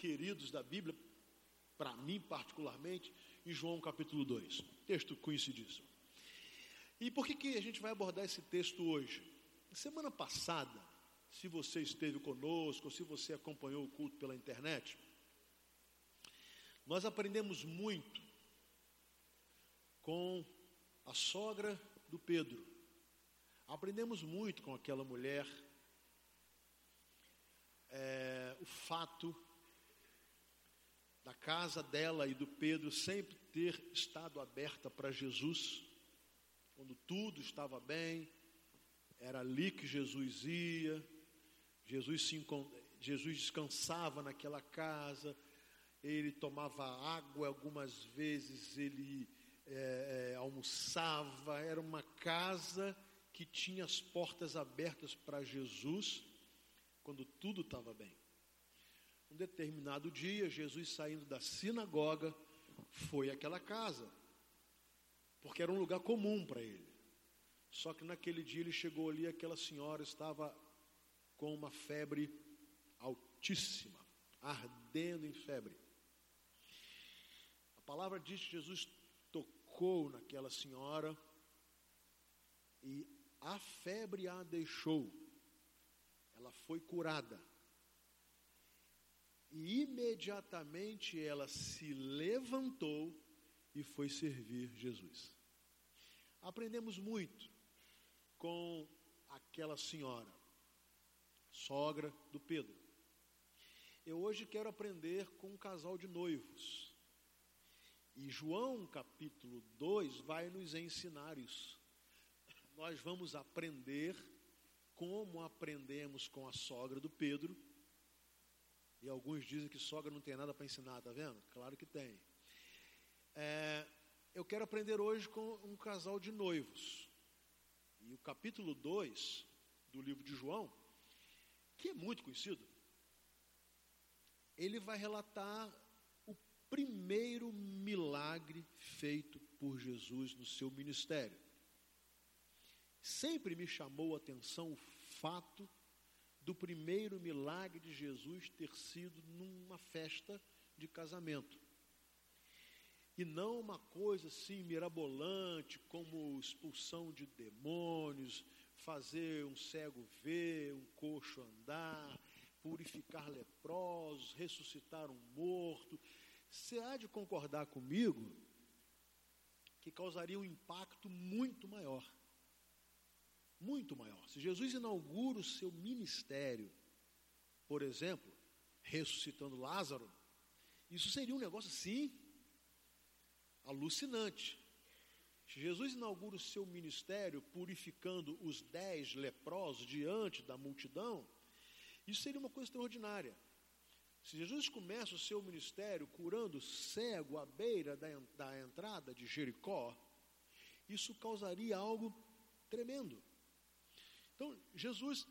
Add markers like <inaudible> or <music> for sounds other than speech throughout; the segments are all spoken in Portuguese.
queridos da Bíblia, para mim particularmente, em João capítulo 2. Texto conhecidíssimo. E por que, que a gente vai abordar esse texto hoje? Semana passada, se você esteve conosco, ou se você acompanhou o culto pela internet, nós aprendemos muito com a sogra do Pedro. Aprendemos muito com aquela mulher. É, o fato da casa dela e do Pedro sempre ter estado aberta para Jesus, quando tudo estava bem, era ali que Jesus ia, Jesus, se, Jesus descansava naquela casa, ele tomava água, algumas vezes ele é, é, almoçava, era uma casa que tinha as portas abertas para Jesus, quando tudo estava bem. Um determinado dia, Jesus saindo da sinagoga, foi àquela casa, porque era um lugar comum para ele. Só que naquele dia ele chegou ali, aquela senhora estava com uma febre altíssima, ardendo em febre. A palavra diz que Jesus tocou naquela senhora e a febre a deixou. Ela foi curada. E imediatamente ela se levantou e foi servir Jesus. Aprendemos muito com aquela senhora, sogra do Pedro. Eu hoje quero aprender com um casal de noivos. E João capítulo 2 vai nos ensinar isso. Nós vamos aprender como aprendemos com a sogra do Pedro e alguns dizem que sogra não tem nada para ensinar, tá vendo? Claro que tem. É, eu quero aprender hoje com um casal de noivos. E o capítulo 2 do livro de João, que é muito conhecido, ele vai relatar o primeiro milagre feito por Jesus no seu ministério. Sempre me chamou a atenção o fato do primeiro milagre de Jesus ter sido numa festa de casamento. E não uma coisa assim mirabolante, como expulsão de demônios, fazer um cego ver, um coxo andar, purificar leprosos, ressuscitar um morto. Você há de concordar comigo que causaria um impacto muito maior muito maior. Se Jesus inaugura o seu ministério, por exemplo, ressuscitando Lázaro, isso seria um negócio assim alucinante. Se Jesus inaugura o seu ministério purificando os dez leprosos diante da multidão, isso seria uma coisa extraordinária. Se Jesus começa o seu ministério curando cego à beira da, da entrada de Jericó, isso causaria algo tremendo. Então, Jesus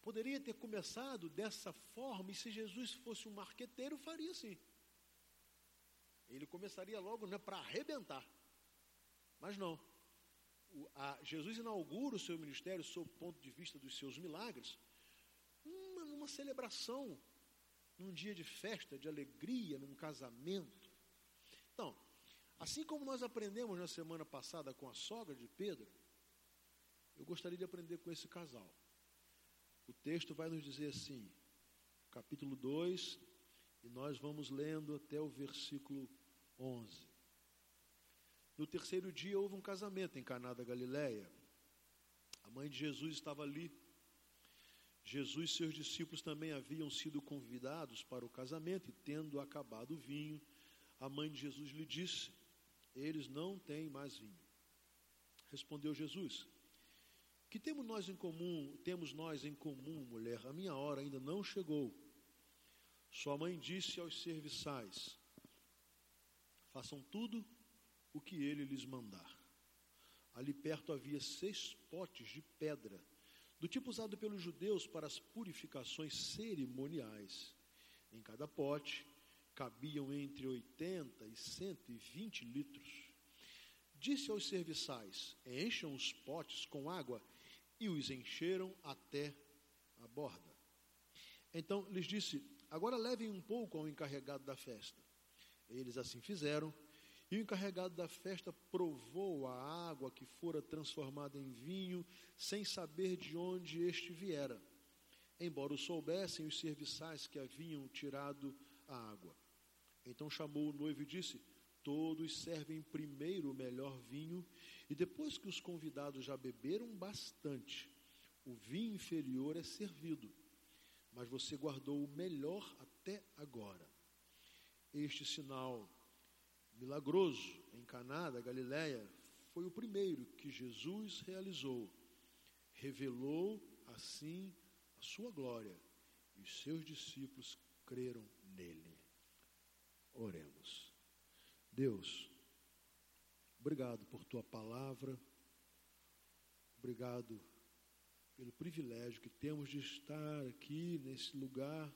poderia ter começado dessa forma, e se Jesus fosse um marqueteiro, faria assim. Ele começaria logo né, para arrebentar. Mas não. O, a, Jesus inaugura o seu ministério, sob o ponto de vista dos seus milagres, uma, numa celebração, num dia de festa, de alegria, num casamento. Então, assim como nós aprendemos na semana passada com a sogra de Pedro, eu gostaria de aprender com esse casal. O texto vai nos dizer assim, capítulo 2, e nós vamos lendo até o versículo 11. No terceiro dia houve um casamento em Caná da Galileia. A mãe de Jesus estava ali. Jesus e seus discípulos também haviam sido convidados para o casamento, e tendo acabado o vinho, a mãe de Jesus lhe disse: Eles não têm mais vinho. Respondeu Jesus: que temos nós em comum, temos nós em comum, mulher? A minha hora ainda não chegou. Sua mãe disse aos serviçais: Façam tudo o que ele lhes mandar. Ali perto havia seis potes de pedra, do tipo usado pelos judeus para as purificações cerimoniais. Em cada pote cabiam entre 80 e 120 litros. Disse aos serviçais: Encham os potes com água e os encheram até a borda. Então lhes disse: Agora levem um pouco ao encarregado da festa. Eles assim fizeram, e o encarregado da festa provou a água que fora transformada em vinho, sem saber de onde este viera, embora o soubessem os serviçais que haviam tirado a água. Então chamou o noivo e disse: Todos servem primeiro o melhor vinho, e depois que os convidados já beberam bastante, o vinho inferior é servido. Mas você guardou o melhor até agora. Este sinal milagroso em Caná da Galileia foi o primeiro que Jesus realizou. Revelou assim a sua glória e os seus discípulos creram nele. Oremos. Deus, obrigado por tua palavra. Obrigado pelo privilégio que temos de estar aqui nesse lugar.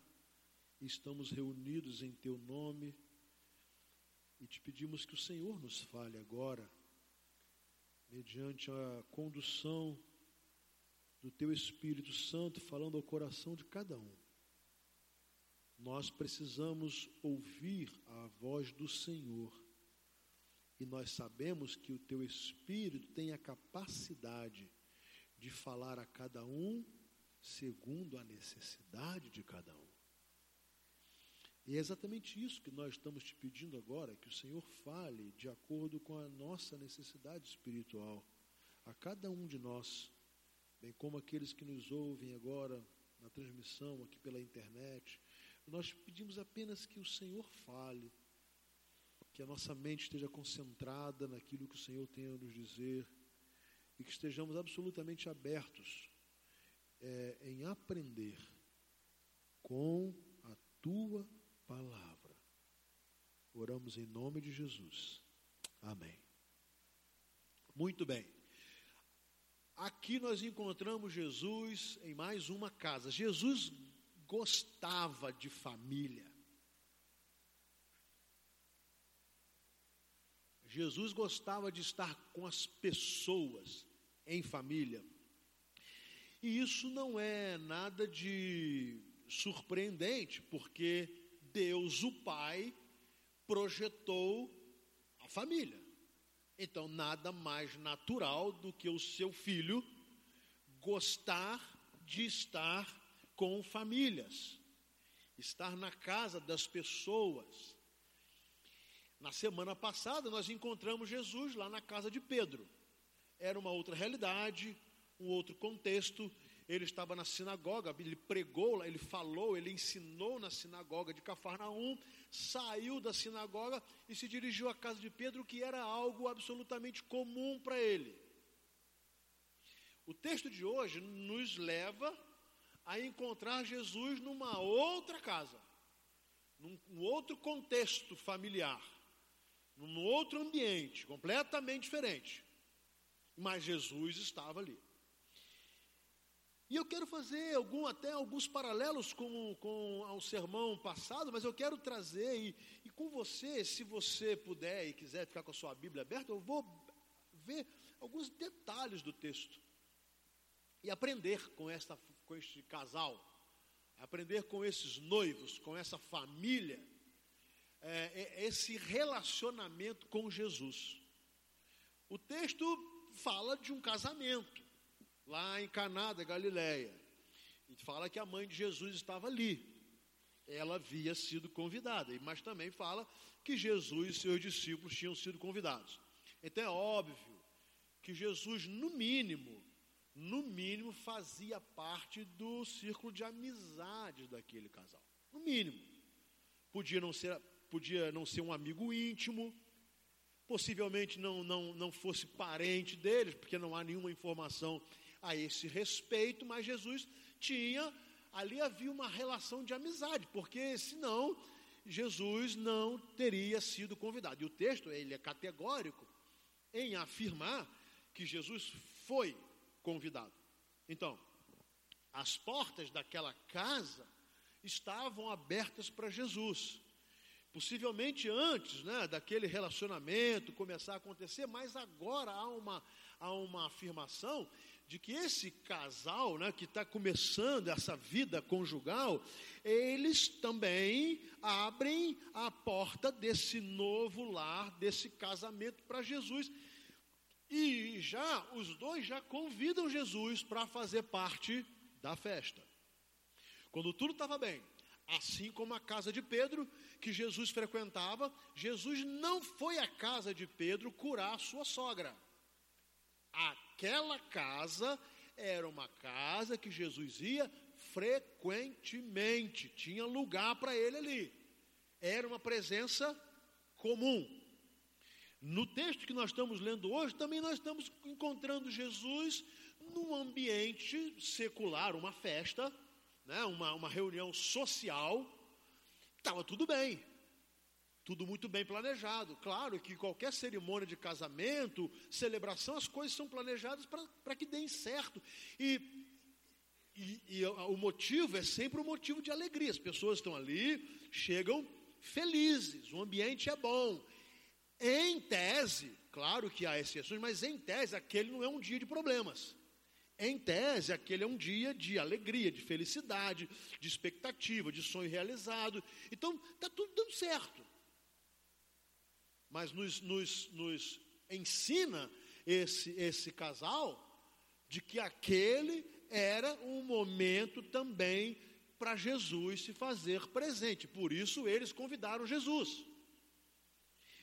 Estamos reunidos em teu nome e te pedimos que o Senhor nos fale agora, mediante a condução do Teu Espírito Santo, falando ao coração de cada um. Nós precisamos ouvir a voz do Senhor. E nós sabemos que o Teu Espírito tem a capacidade de falar a cada um segundo a necessidade de cada um. E é exatamente isso que nós estamos te pedindo agora, que o Senhor fale de acordo com a nossa necessidade espiritual, a cada um de nós, bem como aqueles que nos ouvem agora na transmissão aqui pela internet. Nós pedimos apenas que o Senhor fale, que a nossa mente esteja concentrada naquilo que o Senhor tem a nos dizer e que estejamos absolutamente abertos é, em aprender com a tua palavra. Oramos em nome de Jesus. Amém. Muito bem. Aqui nós encontramos Jesus em mais uma casa. Jesus gostava de família. Jesus gostava de estar com as pessoas em família. E isso não é nada de surpreendente, porque Deus, o Pai, projetou a família. Então, nada mais natural do que o seu filho gostar de estar com famílias, estar na casa das pessoas. Na semana passada, nós encontramos Jesus lá na casa de Pedro. Era uma outra realidade, um outro contexto, ele estava na sinagoga, ele pregou, ele falou, ele ensinou na sinagoga de Cafarnaum, saiu da sinagoga e se dirigiu à casa de Pedro, que era algo absolutamente comum para ele. O texto de hoje nos leva a encontrar Jesus numa outra casa, num outro contexto familiar, num outro ambiente, completamente diferente. Mas Jesus estava ali. E eu quero fazer algum, até alguns paralelos com, com o sermão passado, mas eu quero trazer, e, e com você, se você puder e quiser ficar com a sua Bíblia aberta, eu vou ver alguns detalhes do texto. E aprender com, esta, com este casal, aprender com esses noivos, com essa família, é, é, esse relacionamento com Jesus. O texto fala de um casamento lá em Caná da Galileia. E fala que a mãe de Jesus estava ali. Ela havia sido convidada, mas também fala que Jesus e seus discípulos tinham sido convidados. Então é óbvio que Jesus, no mínimo, no mínimo, fazia parte do círculo de amizades daquele casal. No mínimo. Podia não ser, podia não ser um amigo íntimo, possivelmente não, não, não fosse parente deles, porque não há nenhuma informação a esse respeito, mas Jesus tinha, ali havia uma relação de amizade, porque senão Jesus não teria sido convidado. E o texto, ele é categórico em afirmar que Jesus foi convidado. Então, as portas daquela casa estavam abertas para Jesus. Possivelmente antes né, daquele relacionamento começar a acontecer, mas agora há uma, há uma afirmação de que esse casal, né, que está começando essa vida conjugal, eles também abrem a porta desse novo lar, desse casamento para Jesus. E já, os dois já convidam Jesus para fazer parte da festa. Quando tudo estava bem, assim como a casa de Pedro, que Jesus frequentava, Jesus não foi à casa de Pedro curar sua sogra. Aquela casa era uma casa que Jesus ia frequentemente, tinha lugar para ele ali. Era uma presença comum. No texto que nós estamos lendo hoje, também nós estamos encontrando Jesus num ambiente secular, uma festa, né, uma, uma reunião social. Estava tudo bem, tudo muito bem planejado. Claro que qualquer cerimônia de casamento, celebração, as coisas são planejadas para que deem certo. E, e, e, o motivo é sempre um motivo de alegria. As pessoas estão ali, chegam felizes, o ambiente é bom. Em tese, claro que há exceções, mas em tese, aquele não é um dia de problemas. Em tese, aquele é um dia de alegria, de felicidade, de expectativa, de sonho realizado. Então, está tudo dando certo mas nos, nos, nos ensina esse, esse casal de que aquele era um momento também para Jesus se fazer presente. Por isso eles convidaram Jesus.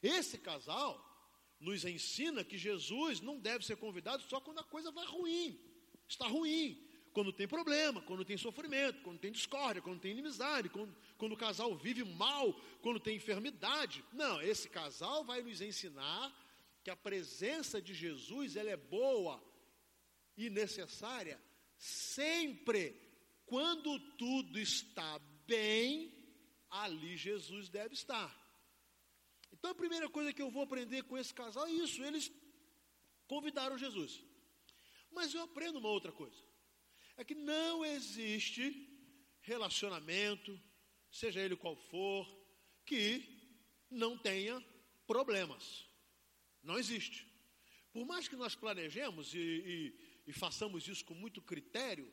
Esse casal nos ensina que Jesus não deve ser convidado só quando a coisa vai ruim, está ruim, quando tem problema, quando tem sofrimento, quando tem discórdia, quando tem inimizade, quando, quando o casal vive mal, quando tem enfermidade. Não, esse casal vai nos ensinar que a presença de Jesus ela é boa e necessária sempre quando tudo está bem, ali Jesus deve estar. Então a primeira coisa que eu vou aprender com esse casal é isso, eles convidaram Jesus. Mas eu aprendo uma outra coisa é que não existe relacionamento, seja ele qual for, que não tenha problemas. Não existe. Por mais que nós planejemos e, e, e façamos isso com muito critério,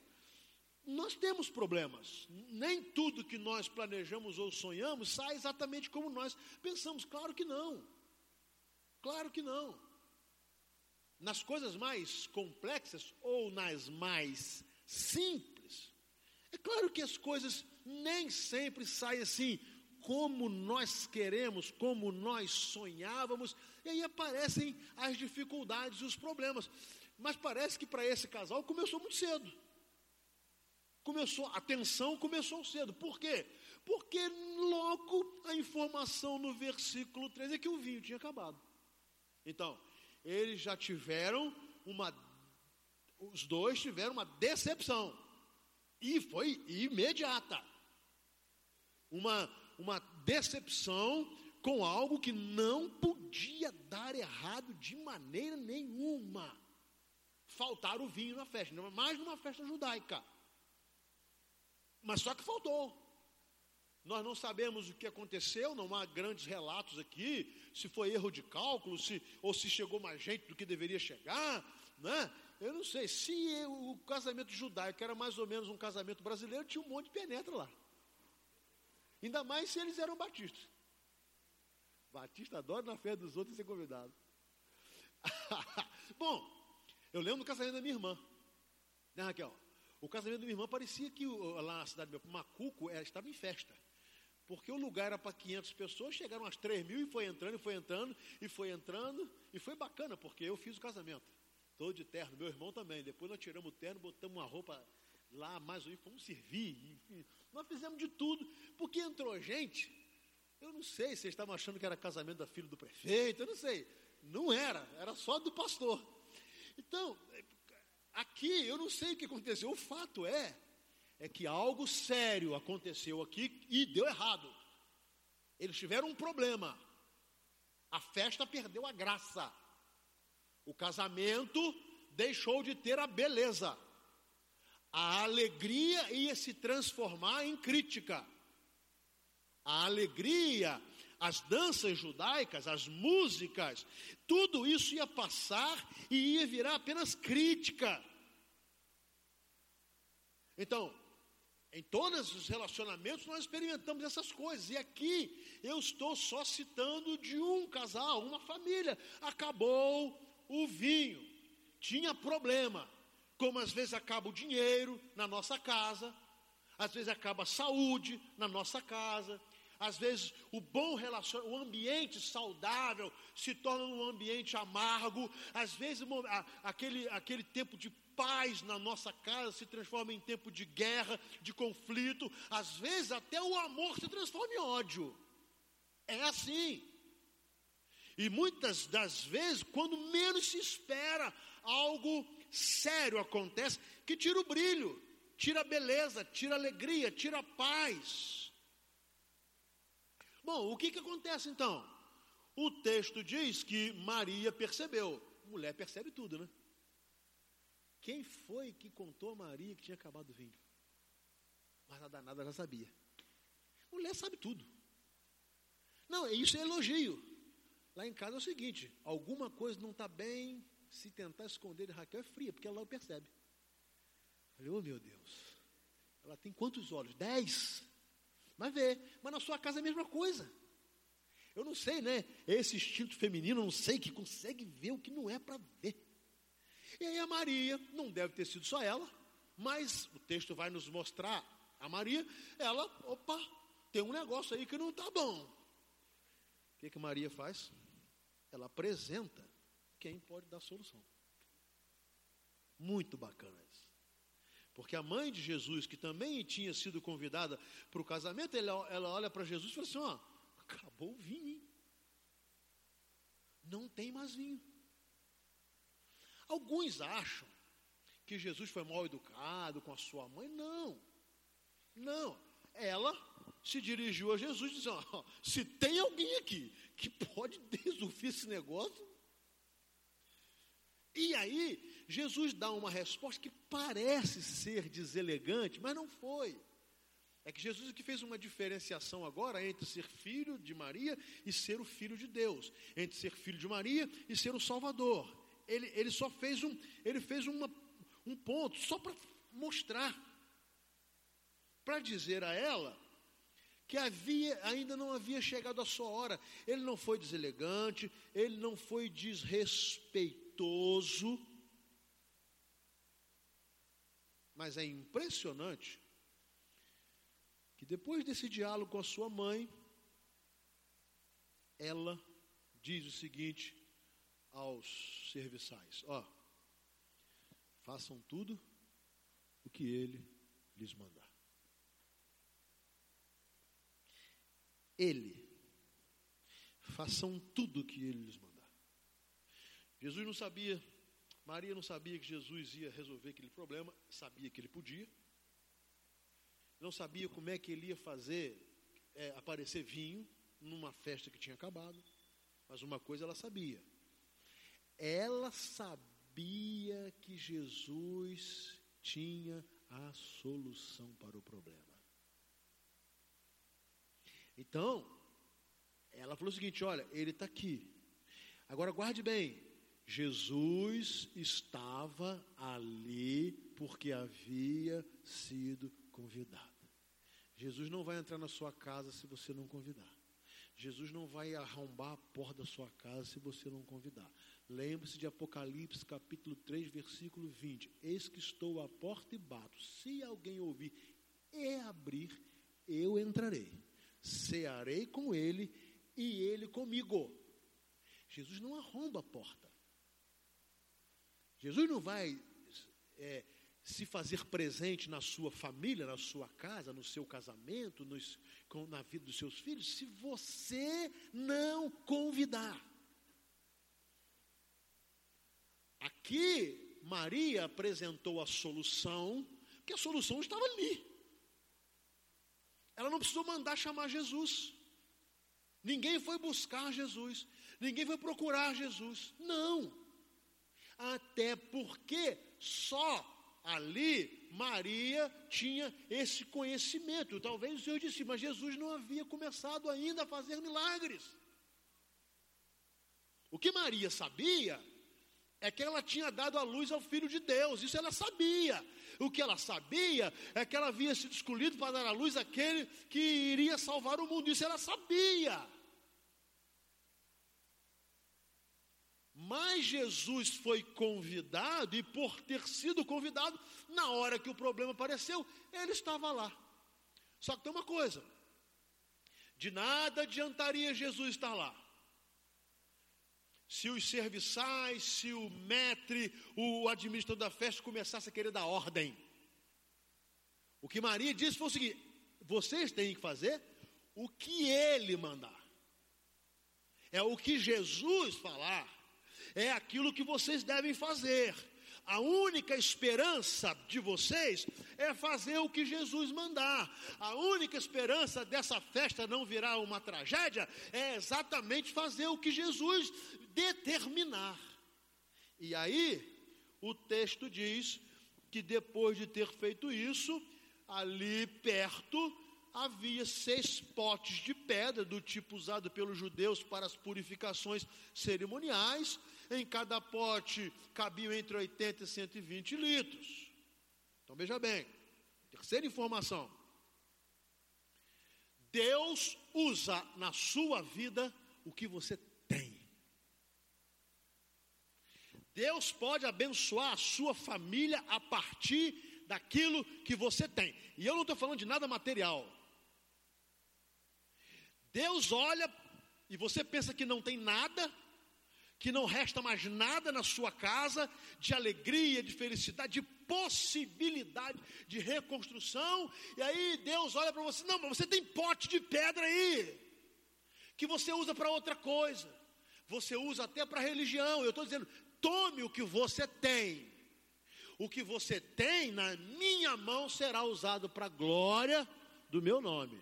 nós temos problemas. Nem tudo que nós planejamos ou sonhamos sai exatamente como nós pensamos. Claro que não. Claro que não. Nas coisas mais complexas ou nas mais simples. É claro que as coisas nem sempre saem assim, como nós queremos, como nós sonhávamos, e aí aparecem as dificuldades e os problemas. Mas parece que para esse casal começou muito cedo. Começou, a tensão começou cedo. Por quê? Porque logo a informação no versículo 3 é que o vinho tinha acabado. Então, eles já tiveram uma os dois tiveram uma decepção. E foi imediata. Uma, uma decepção com algo que não podia dar errado de maneira nenhuma. Faltar o vinho na festa, mais numa festa judaica. Mas só que faltou. Nós não sabemos o que aconteceu, não há grandes relatos aqui, se foi erro de cálculo, se, ou se chegou mais gente do que deveria chegar, né? Eu não sei, se o casamento judaico era mais ou menos um casamento brasileiro, tinha um monte de penetra lá. Ainda mais se eles eram batistas. Batista adora na fé dos outros ser convidado. <laughs> Bom, eu lembro do casamento da minha irmã. Né, Raquel? O casamento da minha irmã parecia que lá na cidade do meu Macuco ela estava em festa. Porque o lugar era para 500 pessoas, chegaram umas 3 mil e foi entrando, e foi entrando, e foi entrando. E foi bacana, porque eu fiz o casamento todo de terno, meu irmão também. Depois nós tiramos o terno, botamos uma roupa lá, mais menos, fomos servir. Enfim, nós fizemos de tudo, porque entrou gente. Eu não sei se vocês estavam achando que era casamento da filha do prefeito, eu não sei. Não era, era só do pastor. Então, aqui eu não sei o que aconteceu. O fato é, é que algo sério aconteceu aqui e deu errado. Eles tiveram um problema. A festa perdeu a graça. O casamento deixou de ter a beleza. A alegria ia se transformar em crítica. A alegria, as danças judaicas, as músicas, tudo isso ia passar e ia virar apenas crítica. Então, em todos os relacionamentos nós experimentamos essas coisas. E aqui eu estou só citando de um casal, uma família. Acabou o vinho, tinha problema. Como às vezes acaba o dinheiro na nossa casa, às vezes acaba a saúde na nossa casa, às vezes o bom relacionamento, o ambiente saudável se torna um ambiente amargo, às vezes aquele, aquele tempo de paz na nossa casa se transforma em tempo de guerra, de conflito, às vezes até o amor se transforma em ódio. É assim. E muitas das vezes, quando menos se espera, algo sério acontece que tira o brilho, tira a beleza, tira a alegria, tira a paz. Bom, o que, que acontece então? O texto diz que Maria percebeu. Mulher percebe tudo, né? Quem foi que contou a Maria que tinha acabado o vinho? Mas a danada já sabia. Mulher sabe tudo. Não, isso é elogio. Lá em casa é o seguinte: alguma coisa não está bem, se tentar esconder de Raquel é fria, porque ela percebe. falei, oh meu Deus, ela tem quantos olhos? Dez. Mas vê, mas na sua casa é a mesma coisa. Eu não sei, né? Esse instinto feminino, não sei, que consegue ver o que não é para ver. E aí a Maria, não deve ter sido só ela, mas o texto vai nos mostrar a Maria, ela, opa, tem um negócio aí que não está bom. O que, que Maria faz? Ela apresenta quem pode dar solução. Muito bacana. Porque a mãe de Jesus, que também tinha sido convidada para o casamento, ela, ela olha para Jesus e fala assim: ó, acabou o vinho. Hein? Não tem mais vinho. Alguns acham que Jesus foi mal educado com a sua mãe. Não. Não. Ela se dirigiu a Jesus dizendo: ó, se tem alguém aqui que pode resolver esse negócio, e aí, Jesus dá uma resposta que parece ser deselegante, mas não foi. É que Jesus aqui fez uma diferenciação agora entre ser filho de Maria e ser o filho de Deus, entre ser filho de Maria e ser o Salvador. Ele, ele só fez um, ele fez uma, um ponto só para mostrar, para dizer a ela que havia, ainda não havia chegado a sua hora. Ele não foi deselegante, ele não foi desrespeitoso respeitoso, mas é impressionante que depois desse diálogo com a sua mãe, ela diz o seguinte aos serviçais: Ó, façam tudo o que ele lhes mandar. Ele, façam tudo o que ele lhes mandar. Jesus não sabia, Maria não sabia que Jesus ia resolver aquele problema, sabia que ele podia. Não sabia como é que ele ia fazer é, aparecer vinho numa festa que tinha acabado. Mas uma coisa ela sabia. Ela sabia que Jesus tinha a solução para o problema. Então, ela falou o seguinte: olha, ele está aqui. Agora guarde bem, Jesus estava ali porque havia sido convidado. Jesus não vai entrar na sua casa se você não convidar. Jesus não vai arrombar a porta da sua casa se você não convidar. Lembre-se de Apocalipse capítulo 3, versículo 20. Eis que estou à porta e bato. Se alguém ouvir e abrir, eu entrarei. Cearei com ele e ele comigo. Jesus não arromba a porta. Jesus não vai é, se fazer presente na sua família, na sua casa, no seu casamento, nos, com, na vida dos seus filhos, se você não convidar. Aqui, Maria apresentou a solução, que a solução estava ali. Ela não precisou mandar chamar Jesus. Ninguém foi buscar Jesus. Ninguém foi procurar Jesus. Não até porque só ali Maria tinha esse conhecimento. Talvez o Senhor disse, mas Jesus não havia começado ainda a fazer milagres. O que Maria sabia é que ela tinha dado a luz ao Filho de Deus, isso ela sabia. O que ela sabia é que ela havia sido escolhida para dar à luz aquele que iria salvar o mundo. Isso ela sabia. Mas Jesus foi convidado, e por ter sido convidado, na hora que o problema apareceu, ele estava lá. Só que tem uma coisa: de nada adiantaria Jesus estar lá. Se os serviçais, se o metre, o administrador da festa começasse a querer dar ordem. O que Maria disse foi o seguinte: vocês têm que fazer o que ele mandar. É o que Jesus falar, é aquilo que vocês devem fazer. A única esperança de vocês é fazer o que Jesus mandar. A única esperança dessa festa não virar uma tragédia é exatamente fazer o que Jesus determinar. E aí, o texto diz que depois de ter feito isso, ali perto havia seis potes de pedra, do tipo usado pelos judeus para as purificações cerimoniais. Em cada pote cabiam entre 80 e 120 litros. Então veja bem, terceira informação. Deus usa na sua vida o que você tem. Deus pode abençoar a sua família a partir daquilo que você tem. E eu não estou falando de nada material. Deus olha e você pensa que não tem nada, que não resta mais nada na sua casa de alegria, de felicidade, de possibilidade de reconstrução, e aí Deus olha para você, não, mas você tem pote de pedra aí, que você usa para outra coisa, você usa até para religião. Eu estou dizendo, tome o que você tem. O que você tem na minha mão será usado para a glória do meu nome.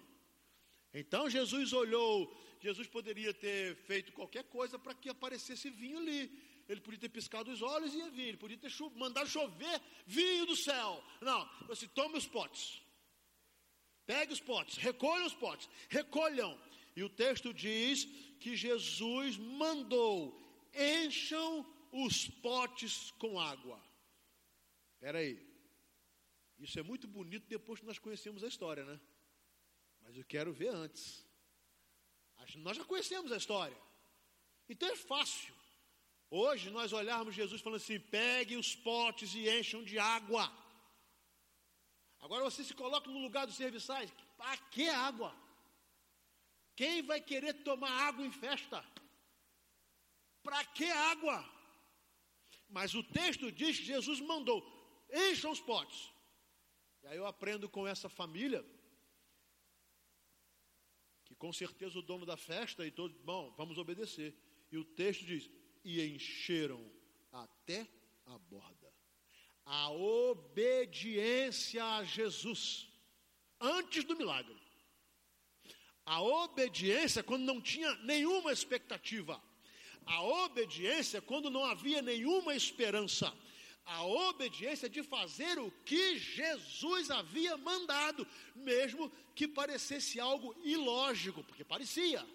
Então Jesus olhou, Jesus poderia ter feito qualquer coisa para que aparecesse vinho ali. Ele podia ter piscado os olhos e ia vir. Ele podia ter cho mandado chover vinho do céu. Não, você tome os potes. Pegue os potes, recolha os potes, recolham. E o texto diz que Jesus mandou: encham os potes com água. Espera aí. Isso é muito bonito depois que nós conhecemos a história, né? Mas eu quero ver antes. Nós já conhecemos a história. Então é fácil. Hoje nós olharmos Jesus falando assim: pegue os potes e encham de água. Agora você se coloca no lugar dos serviçais. Para que água? Quem vai querer tomar água em festa? Para que água? Mas o texto diz que Jesus mandou: encham os potes. E aí eu aprendo com essa família com certeza o dono da festa e todo, bom, vamos obedecer. E o texto diz: e encheram até a borda. A obediência a Jesus antes do milagre. A obediência quando não tinha nenhuma expectativa. A obediência quando não havia nenhuma esperança a obediência de fazer o que Jesus havia mandado, mesmo que parecesse algo ilógico, porque parecia.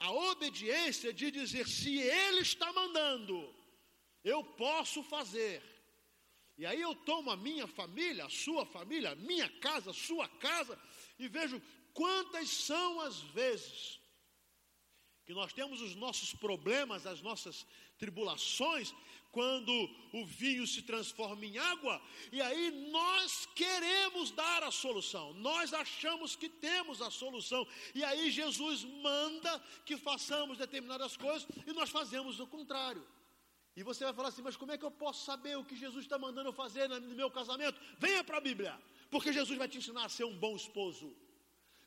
A obediência de dizer: se Ele está mandando, eu posso fazer. E aí eu tomo a minha família, a sua família, a minha casa, a sua casa, e vejo quantas são as vezes que nós temos os nossos problemas, as nossas tribulações, quando o vinho se transforma em água, e aí nós queremos dar a solução, nós achamos que temos a solução, e aí Jesus manda que façamos determinadas coisas e nós fazemos o contrário. E você vai falar assim, mas como é que eu posso saber o que Jesus está mandando eu fazer no meu casamento? Venha para a Bíblia, porque Jesus vai te ensinar a ser um bom esposo.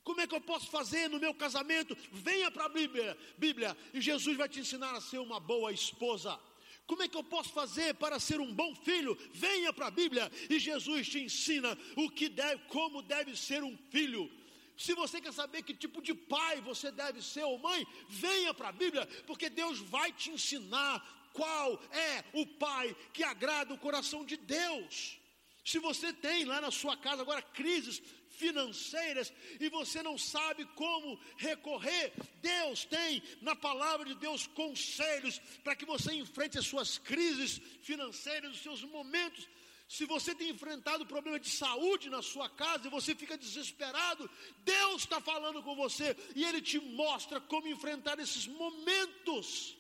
Como é que eu posso fazer no meu casamento? Venha para a Bíblia, Bíblia, e Jesus vai te ensinar a ser uma boa esposa. Como é que eu posso fazer para ser um bom filho? Venha para a Bíblia e Jesus te ensina o que deve, como deve ser um filho. Se você quer saber que tipo de pai você deve ser ou mãe, venha para a Bíblia, porque Deus vai te ensinar qual é o pai que agrada o coração de Deus. Se você tem lá na sua casa agora crises financeiras e você não sabe como recorrer, Deus tem na palavra de Deus conselhos para que você enfrente as suas crises financeiras, os seus momentos. Se você tem enfrentado problema de saúde na sua casa e você fica desesperado, Deus está falando com você e Ele te mostra como enfrentar esses momentos.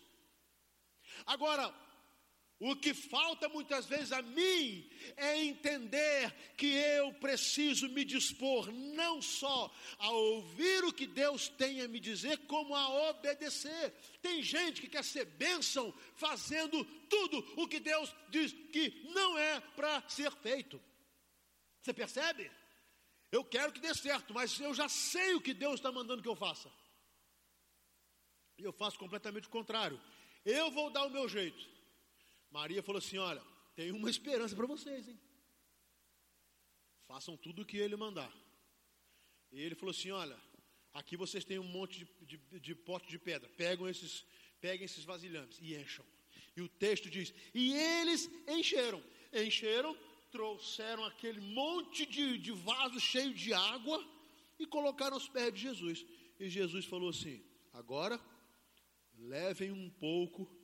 Agora, o que falta muitas vezes a mim é entender que eu preciso me dispor não só a ouvir o que Deus tem a me dizer, como a obedecer. Tem gente que quer ser bênção fazendo tudo o que Deus diz que não é para ser feito. Você percebe? Eu quero que dê certo, mas eu já sei o que Deus está mandando que eu faça. E eu faço completamente o contrário. Eu vou dar o meu jeito. Maria falou assim: Olha, tem uma esperança para vocês, hein? Façam tudo o que ele mandar. E ele falou assim: Olha, aqui vocês têm um monte de, de, de pote de pedra. Pegam esses, peguem esses vasilhames e encham. E o texto diz: E eles encheram. Encheram, trouxeram aquele monte de, de vaso cheio de água e colocaram aos pés de Jesus. E Jesus falou assim: Agora levem um pouco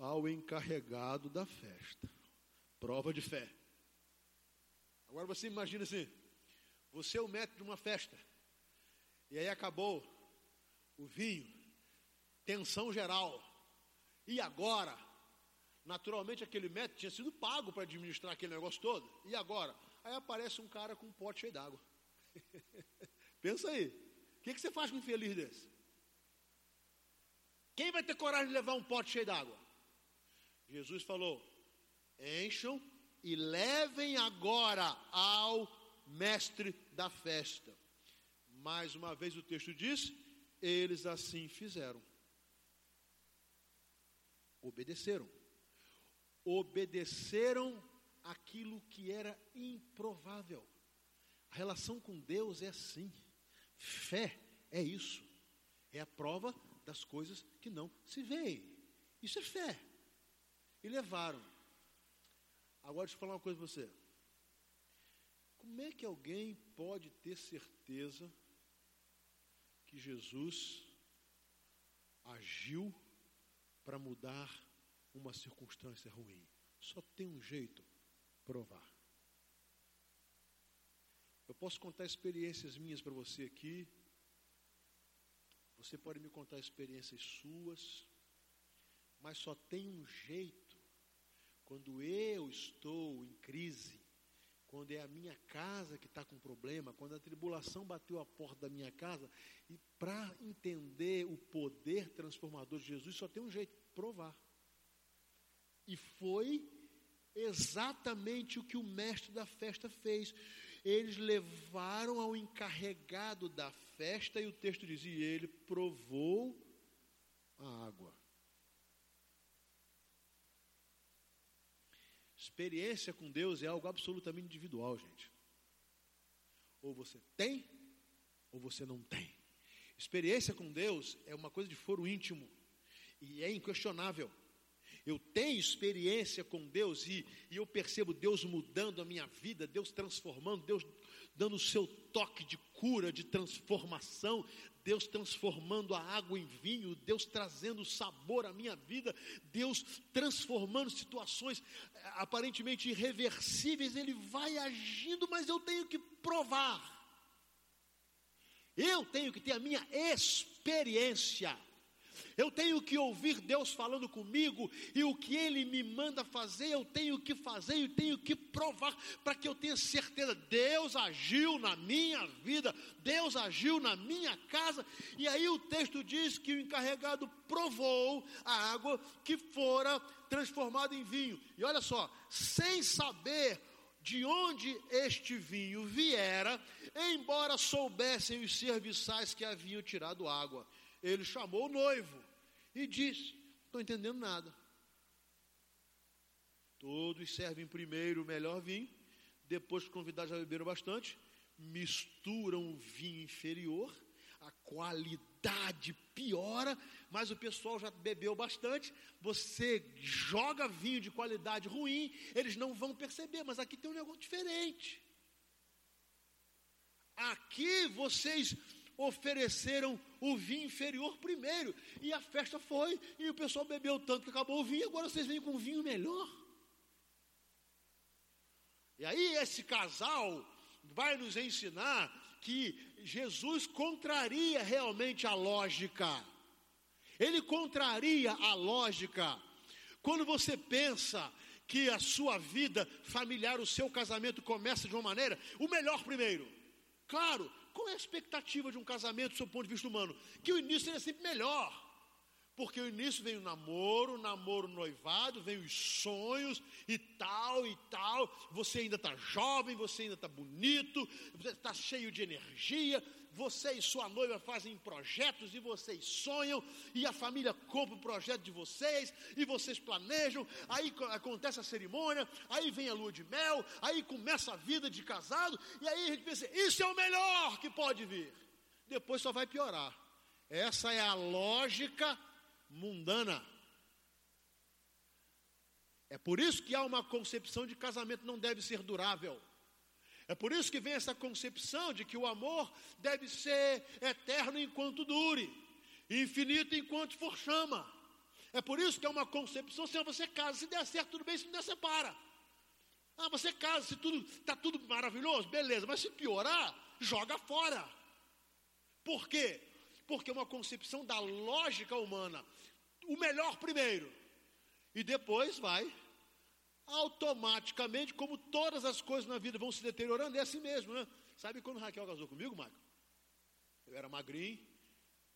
ao encarregado da festa. Prova de fé. Agora você imagina assim: você é o método de uma festa, e aí acabou o vinho, tensão geral, e agora? Naturalmente aquele método tinha sido pago para administrar aquele negócio todo, e agora? Aí aparece um cara com um pote cheio d'água. <laughs> Pensa aí, o que, que você faz com um infeliz desse? Quem vai ter coragem de levar um pote cheio d'água? Jesus falou: encham e levem agora ao mestre da festa. Mais uma vez o texto diz: eles assim fizeram. Obedeceram. Obedeceram aquilo que era improvável. A relação com Deus é assim. Fé é isso. É a prova das coisas que não se veem. Isso é fé. E levaram. Agora deixa eu falar uma coisa para você. Como é que alguém pode ter certeza que Jesus agiu para mudar uma circunstância ruim? Só tem um jeito: provar. Eu posso contar experiências minhas para você aqui. Você pode me contar experiências suas. Mas só tem um jeito quando eu estou em crise, quando é a minha casa que está com problema, quando a tribulação bateu a porta da minha casa, e para entender o poder transformador de Jesus, só tem um jeito: provar. E foi exatamente o que o mestre da festa fez. Eles levaram ao encarregado da festa, e o texto dizia: ele provou a água. Experiência com Deus é algo absolutamente individual, gente. Ou você tem, ou você não tem. Experiência com Deus é uma coisa de foro íntimo e é inquestionável. Eu tenho experiência com Deus e, e, eu percebo Deus mudando a minha vida, Deus transformando, Deus dando o seu toque de cura, de transformação, Deus transformando a água em vinho, Deus trazendo sabor à minha vida, Deus transformando situações eh, aparentemente irreversíveis, Ele vai agindo, mas eu tenho que provar. Eu tenho que ter a minha experiência. Eu tenho que ouvir Deus falando comigo e o que Ele me manda fazer, eu tenho que fazer e tenho que provar para que eu tenha certeza. Deus agiu na minha vida, Deus agiu na minha casa. E aí o texto diz que o encarregado provou a água que fora transformada em vinho. E olha só, sem saber de onde este vinho viera, embora soubessem os serviçais que haviam tirado água. Ele chamou o noivo e disse: Estou entendendo nada. Todos servem primeiro o melhor vinho, depois que convidados já beberam bastante, misturam o vinho inferior, a qualidade piora, mas o pessoal já bebeu bastante. Você joga vinho de qualidade ruim, eles não vão perceber, mas aqui tem um negócio diferente. Aqui vocês ofereceram o vinho inferior primeiro. E a festa foi, e o pessoal bebeu tanto que acabou o vinho, agora vocês vêm com vinho melhor. E aí esse casal vai nos ensinar que Jesus contraria realmente a lógica. Ele contraria a lógica. Quando você pensa que a sua vida familiar, o seu casamento começa de uma maneira, o melhor primeiro. Claro, qual é a expectativa de um casamento do seu ponto de vista humano? Que o início seja sempre melhor. Porque o início vem o namoro, o namoro noivado, vem os sonhos e tal e tal. Você ainda está jovem, você ainda está bonito, você está cheio de energia. Você e sua noiva fazem projetos e vocês sonham, e a família compra o projeto de vocês, e vocês planejam. Aí acontece a cerimônia, aí vem a lua de mel, aí começa a vida de casado, e aí a gente pensa: isso é o melhor que pode vir. Depois só vai piorar. Essa é a lógica mundana. É por isso que há uma concepção de casamento não deve ser durável. É por isso que vem essa concepção de que o amor deve ser eterno enquanto dure, infinito enquanto for chama. É por isso que é uma concepção, se você casa, se der certo, tudo bem, se não der, separa. Ah, você casa, se tudo está tudo maravilhoso, beleza, mas se piorar, joga fora. Por quê? Porque é uma concepção da lógica humana o melhor primeiro. E depois vai automaticamente, como todas as coisas na vida vão se deteriorando, é assim mesmo, né? Sabe quando Raquel casou comigo, Marco? Eu era magrinho,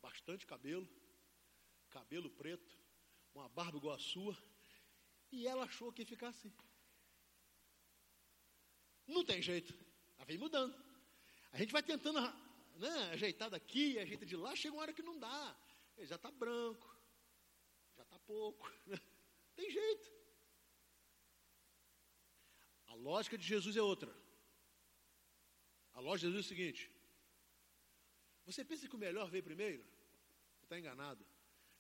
bastante cabelo, cabelo preto, uma barba igual a sua, e ela achou que ia ficar assim. Não tem jeito, ela vem mudando. A gente vai tentando né, ajeitar daqui, ajeita de lá, chega uma hora que não dá. Ele já está branco, já está pouco. <laughs> Tem jeito. A lógica de Jesus é outra. A lógica de Jesus é o seguinte: você pensa que o melhor veio primeiro? Está enganado.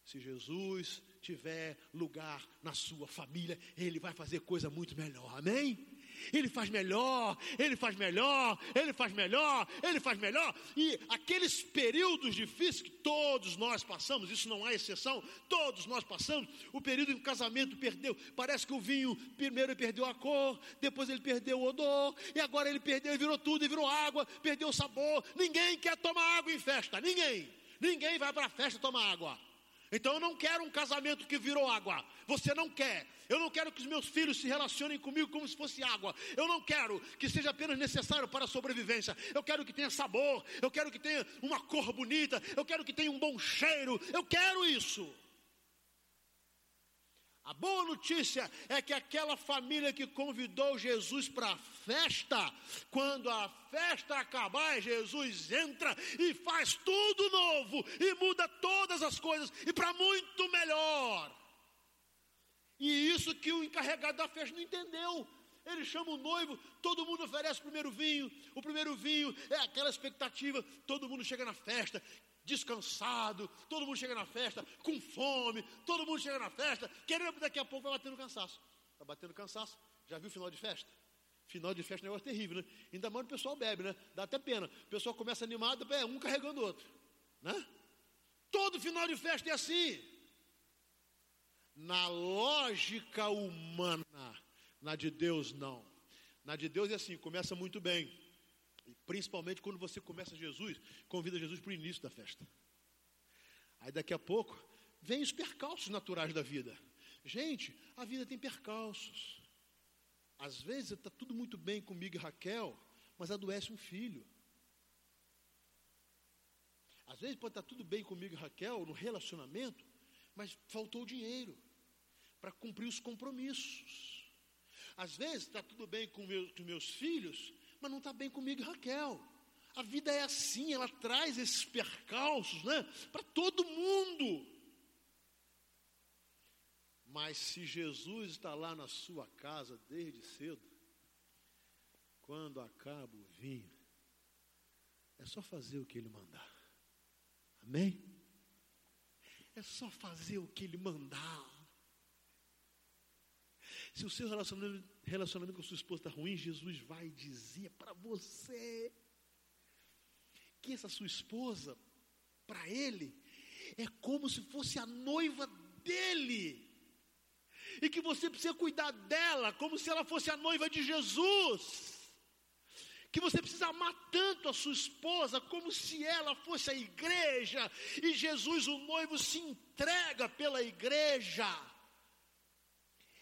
Se Jesus tiver lugar na sua família, Ele vai fazer coisa muito melhor. Amém? Ele faz melhor, ele faz melhor, ele faz melhor, ele faz melhor. E aqueles períodos difíceis que todos nós passamos, isso não há exceção, todos nós passamos. O período em que o casamento perdeu, parece que o vinho primeiro ele perdeu a cor, depois ele perdeu o odor, e agora ele perdeu, virou tudo, e virou água, perdeu o sabor. Ninguém quer tomar água em festa, ninguém. Ninguém vai para a festa tomar água. Então eu não quero um casamento que virou água. Você não quer. Eu não quero que os meus filhos se relacionem comigo como se fosse água. Eu não quero que seja apenas necessário para a sobrevivência. Eu quero que tenha sabor. Eu quero que tenha uma cor bonita. Eu quero que tenha um bom cheiro. Eu quero isso. A boa notícia é que aquela família que convidou Jesus para a festa, quando a festa acabar, Jesus entra e faz tudo novo e muda todas as coisas e para muito melhor. E isso que o encarregado da festa não entendeu. Ele chama o noivo, todo mundo oferece o primeiro vinho. O primeiro vinho é aquela expectativa, todo mundo chega na festa, descansado, todo mundo chega na festa com fome, todo mundo chega na festa, querendo daqui a pouco vai batendo cansaço. Está batendo cansaço. Já viu o final de festa? Final de festa é um negócio terrível, né? Ainda mais o pessoal bebe, né? Dá até pena. O pessoal começa animado, é um carregando o outro. Né? Todo final de festa é assim. Na lógica humana, na de Deus não. Na de Deus é assim, começa muito bem. Principalmente quando você começa Jesus, convida Jesus para o início da festa. Aí daqui a pouco, vem os percalços naturais da vida. Gente, a vida tem percalços. Às vezes está tudo muito bem comigo e Raquel, mas adoece um filho. Às vezes pode estar tá tudo bem comigo e Raquel no relacionamento, mas faltou dinheiro para cumprir os compromissos. Às vezes está tudo bem com, meu, com meus filhos, mas não está bem comigo Raquel. A vida é assim, ela traz esses percalços né, para todo mundo. Mas se Jesus está lá na sua casa desde cedo, quando acaba o vinho, é só fazer o que ele mandar. Amém? É só fazer o que ele mandar. Se o seu relacionamento, relacionamento com a sua esposa está ruim, Jesus vai dizer para você que essa sua esposa, para ele, é como se fosse a noiva dele. e que você precisa cuidar dela como se ela fosse a noiva de Jesus. Que você precisa amar tanto a sua esposa como se ela fosse a igreja, e Jesus, o noivo, se entrega pela igreja.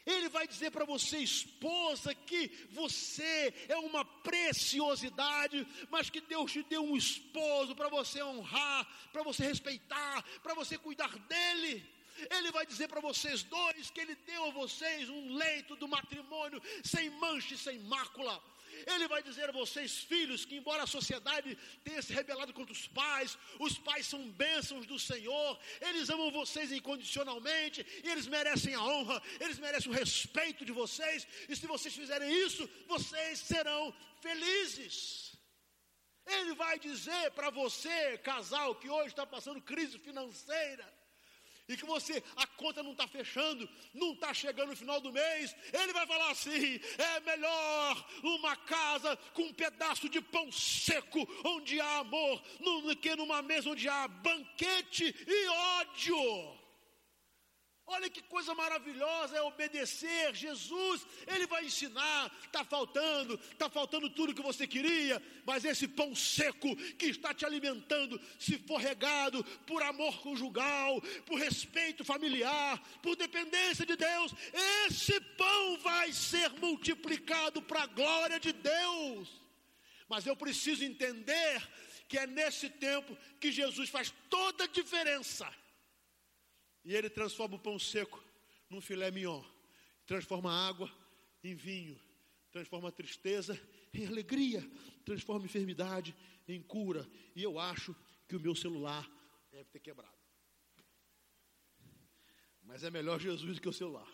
Ele vai dizer para você, esposa, que você é uma preciosidade, mas que Deus te deu um esposo para você honrar, para você respeitar, para você cuidar dele. Ele vai dizer para vocês dois que ele deu a vocês um leito do matrimônio sem mancha e sem mácula. Ele vai dizer a vocês, filhos, que embora a sociedade tenha se rebelado contra os pais, os pais são bênçãos do Senhor, eles amam vocês incondicionalmente, e eles merecem a honra, eles merecem o respeito de vocês, e se vocês fizerem isso, vocês serão felizes. Ele vai dizer para você, casal, que hoje está passando crise financeira, e que você, a conta não está fechando, não está chegando no final do mês, ele vai falar assim: é melhor uma casa com um pedaço de pão seco, onde há amor, do que numa mesa onde há banquete e ódio. Olha que coisa maravilhosa é obedecer. Jesus, Ele vai ensinar. Está faltando, está faltando tudo que você queria, mas esse pão seco que está te alimentando, se for regado por amor conjugal, por respeito familiar, por dependência de Deus, esse pão vai ser multiplicado para a glória de Deus. Mas eu preciso entender que é nesse tempo que Jesus faz toda a diferença e ele transforma o pão seco num filé mignon. Transforma a água em vinho. Transforma a tristeza em alegria. Transforma a enfermidade em cura. E eu acho que o meu celular deve ter quebrado. Mas é melhor Jesus do que o celular.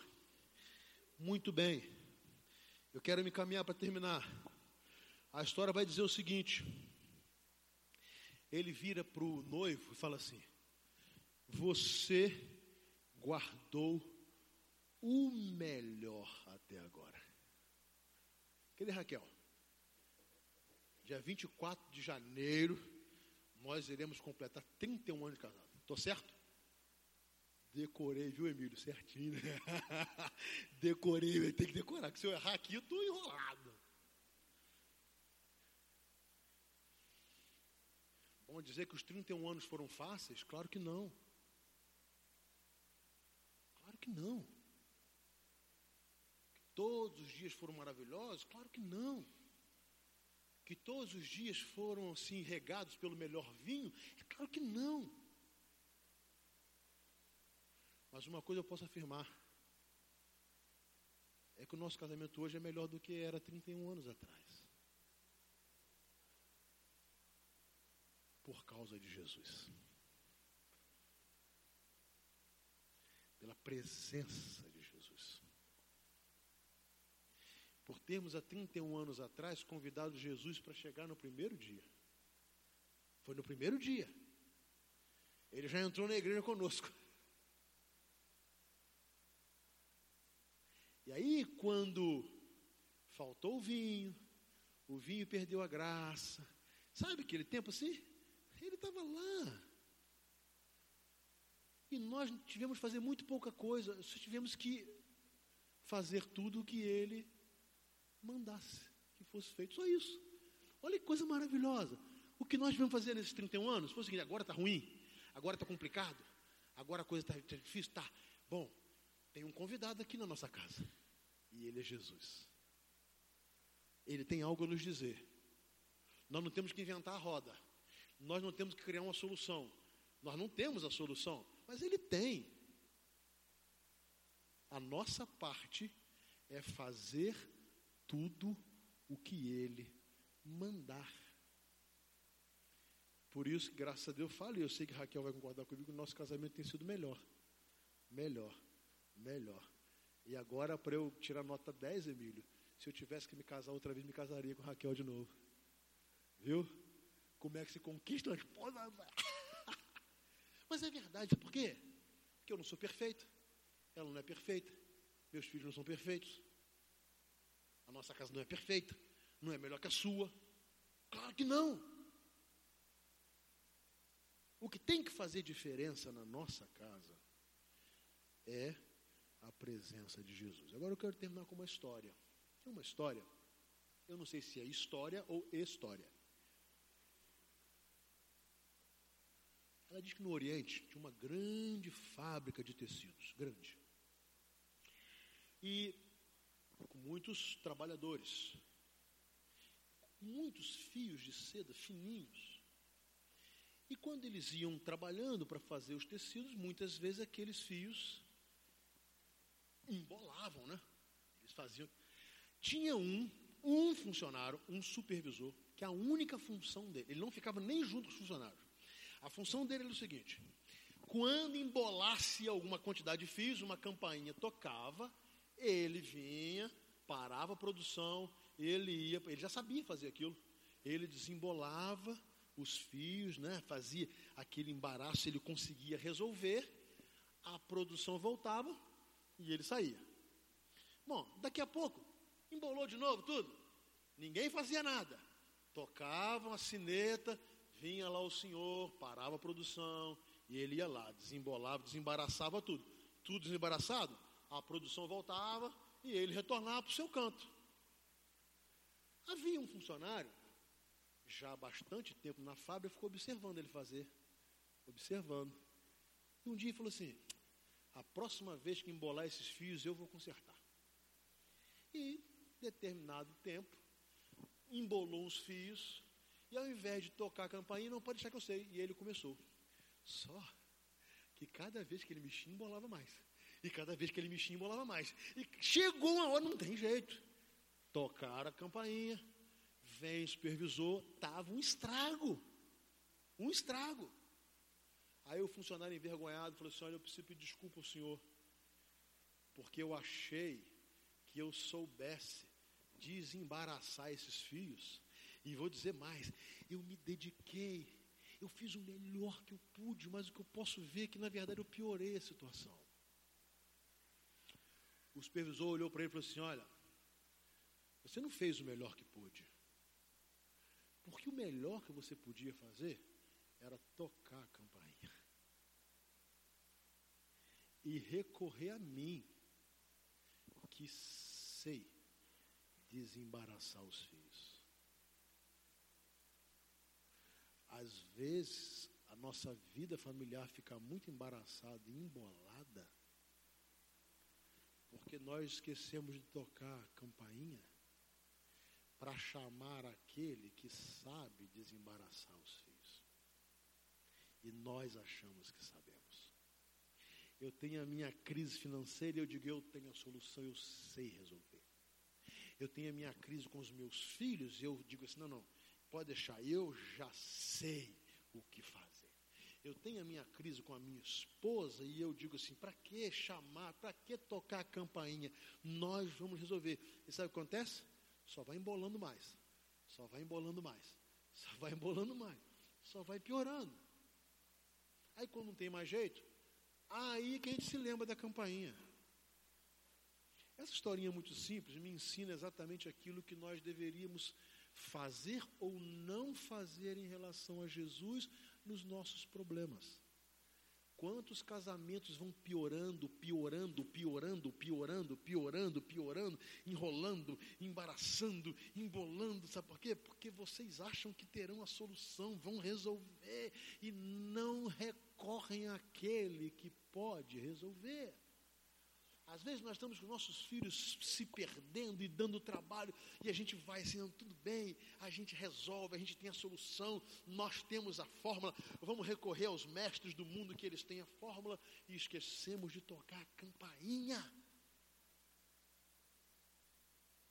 Muito bem. Eu quero me caminhar para terminar. A história vai dizer o seguinte: ele vira para o noivo e fala assim: Você guardou o melhor até agora. Cadê Raquel? Dia 24 de janeiro, nós iremos completar 31 anos de casado. Estou certo? Decorei, viu, Emílio? Certinho, né? <laughs> Decorei, tem que decorar, que se eu errar aqui, eu estou enrolado. Vamos dizer que os 31 anos foram fáceis? Claro que não que não. Que todos os dias foram maravilhosos? Claro que não. Que todos os dias foram assim regados pelo melhor vinho? É claro que não. Mas uma coisa eu posso afirmar: é que o nosso casamento hoje é melhor do que era 31 anos atrás. Por causa de Jesus. pela presença de Jesus. Por termos há 31 anos atrás convidado Jesus para chegar no primeiro dia. Foi no primeiro dia. Ele já entrou na igreja conosco. E aí, quando faltou o vinho, o vinho perdeu a graça, sabe aquele tempo assim? Ele estava lá, e nós tivemos que fazer muito pouca coisa, só tivemos que fazer tudo o que ele mandasse que fosse feito. Só isso. Olha que coisa maravilhosa. O que nós tivemos fazer nesses 31 anos foi o seguinte: agora está ruim, agora está complicado, agora a coisa está tá difícil. Tá. Bom, tem um convidado aqui na nossa casa. E ele é Jesus. Ele tem algo a nos dizer. Nós não temos que inventar a roda. Nós não temos que criar uma solução. Nós não temos a solução. Mas ele tem. A nossa parte é fazer tudo o que ele mandar. Por isso, graças a Deus, eu falo, e eu sei que Raquel vai concordar comigo, o nosso casamento tem sido melhor. Melhor, melhor. E agora, para eu tirar nota 10, Emílio, se eu tivesse que me casar outra vez, me casaria com Raquel de novo. Viu? Como é que se conquista uma esposa? Mas é verdade, por quê? Porque eu não sou perfeito, ela não é perfeita, meus filhos não são perfeitos, a nossa casa não é perfeita, não é melhor que a sua. Claro que não. O que tem que fazer diferença na nossa casa é a presença de Jesus. Agora eu quero terminar com uma história. É uma história, eu não sei se é história ou história. Ela diz que no Oriente tinha uma grande fábrica de tecidos, grande. E com muitos trabalhadores, muitos fios de seda fininhos. E quando eles iam trabalhando para fazer os tecidos, muitas vezes aqueles fios embolavam, né? Eles faziam. Tinha um, um funcionário, um supervisor, que a única função dele, ele não ficava nem junto com os funcionários. A função dele era o seguinte: quando embolasse alguma quantidade de fios, uma campainha tocava, ele vinha, parava a produção, ele ia, ele já sabia fazer aquilo. Ele desembolava os fios, né? Fazia aquele embaraço, ele conseguia resolver, a produção voltava e ele saía. Bom, daqui a pouco, embolou de novo tudo. Ninguém fazia nada. Tocavam a sineta, vinha lá o senhor, parava a produção, e ele ia lá, desembolava, desembaraçava tudo. Tudo desembaraçado, a produção voltava e ele retornava para o seu canto. Havia um funcionário, já há bastante tempo na fábrica, ficou observando ele fazer, observando. E um dia ele falou assim: a próxima vez que embolar esses fios, eu vou consertar. E, determinado tempo, embolou os fios, e ao invés de tocar a campainha, não pode deixar que eu sei. E ele começou. Só que cada vez que ele mexia, embolava mais. E cada vez que ele mexia, embolava mais. E chegou uma hora, não tem jeito. Tocaram a campainha, vem o supervisor, estava um estrago. Um estrago. Aí o funcionário envergonhado falou assim: Olha, eu preciso pedir desculpa ao senhor, porque eu achei que eu soubesse desembaraçar esses fios. E vou dizer mais: eu me dediquei, eu fiz o melhor que eu pude, mas o que eu posso ver é que na verdade eu piorei a situação. O supervisor olhou para ele e falou assim: Olha, você não fez o melhor que pôde. Porque o melhor que você podia fazer era tocar a campainha e recorrer a mim, que sei desembaraçar os fios. Às vezes, a nossa vida familiar fica muito embaraçada e embolada porque nós esquecemos de tocar a campainha para chamar aquele que sabe desembaraçar os fios. E nós achamos que sabemos. Eu tenho a minha crise financeira e eu digo, eu tenho a solução, eu sei resolver. Eu tenho a minha crise com os meus filhos e eu digo assim, não, não, pode deixar, eu já sei o que fazer eu tenho a minha crise com a minha esposa e eu digo assim: para que chamar, para que tocar a campainha? Nós vamos resolver. E sabe o que acontece? Só vai embolando mais, só vai embolando mais, só vai embolando mais, só vai piorando. Aí quando não tem mais jeito, aí que a gente se lembra da campainha. Essa historinha muito simples me ensina exatamente aquilo que nós deveríamos fazer ou não fazer em relação a Jesus nos nossos problemas. Quantos casamentos vão piorando, piorando, piorando, piorando, piorando, piorando, enrolando, embaraçando, embolando, sabe por quê? Porque vocês acham que terão a solução, vão resolver e não recorrem àquele que pode resolver. Às vezes nós estamos com nossos filhos se perdendo e dando trabalho, e a gente vai assim, tudo bem, a gente resolve, a gente tem a solução, nós temos a fórmula, vamos recorrer aos mestres do mundo que eles têm a fórmula, e esquecemos de tocar a campainha.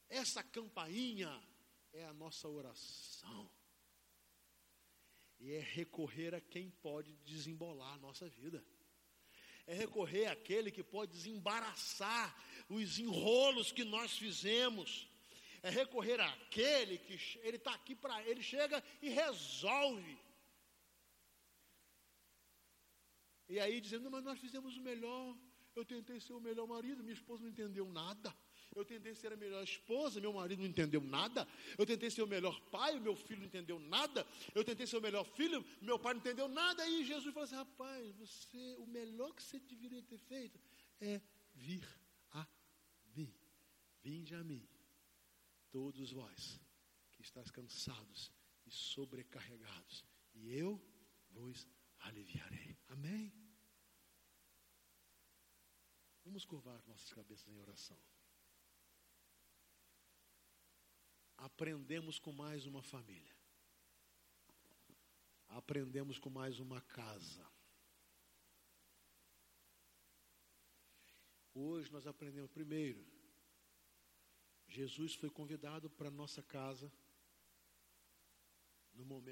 Essa campainha é a nossa oração. E é recorrer a quem pode desembolar a nossa vida é recorrer àquele que pode desembaraçar os enrolos que nós fizemos. É recorrer àquele que ele está aqui para ele chega e resolve. E aí dizendo, mas nós fizemos o melhor. Eu tentei ser o melhor marido, minha esposa não entendeu nada. Eu tentei ser a melhor esposa, meu marido não entendeu nada. Eu tentei ser o melhor pai, meu filho não entendeu nada. Eu tentei ser o melhor filho, meu pai não entendeu nada. E Jesus falou assim: rapaz, você, o melhor que você deveria ter feito é vir a mim. Vinde a mim, todos vós que estáis cansados e sobrecarregados, e eu vos aliviarei. Amém? Vamos curvar nossas cabeças em oração. aprendemos com mais uma família, aprendemos com mais uma casa. Hoje nós aprendemos primeiro. Jesus foi convidado para nossa casa no momento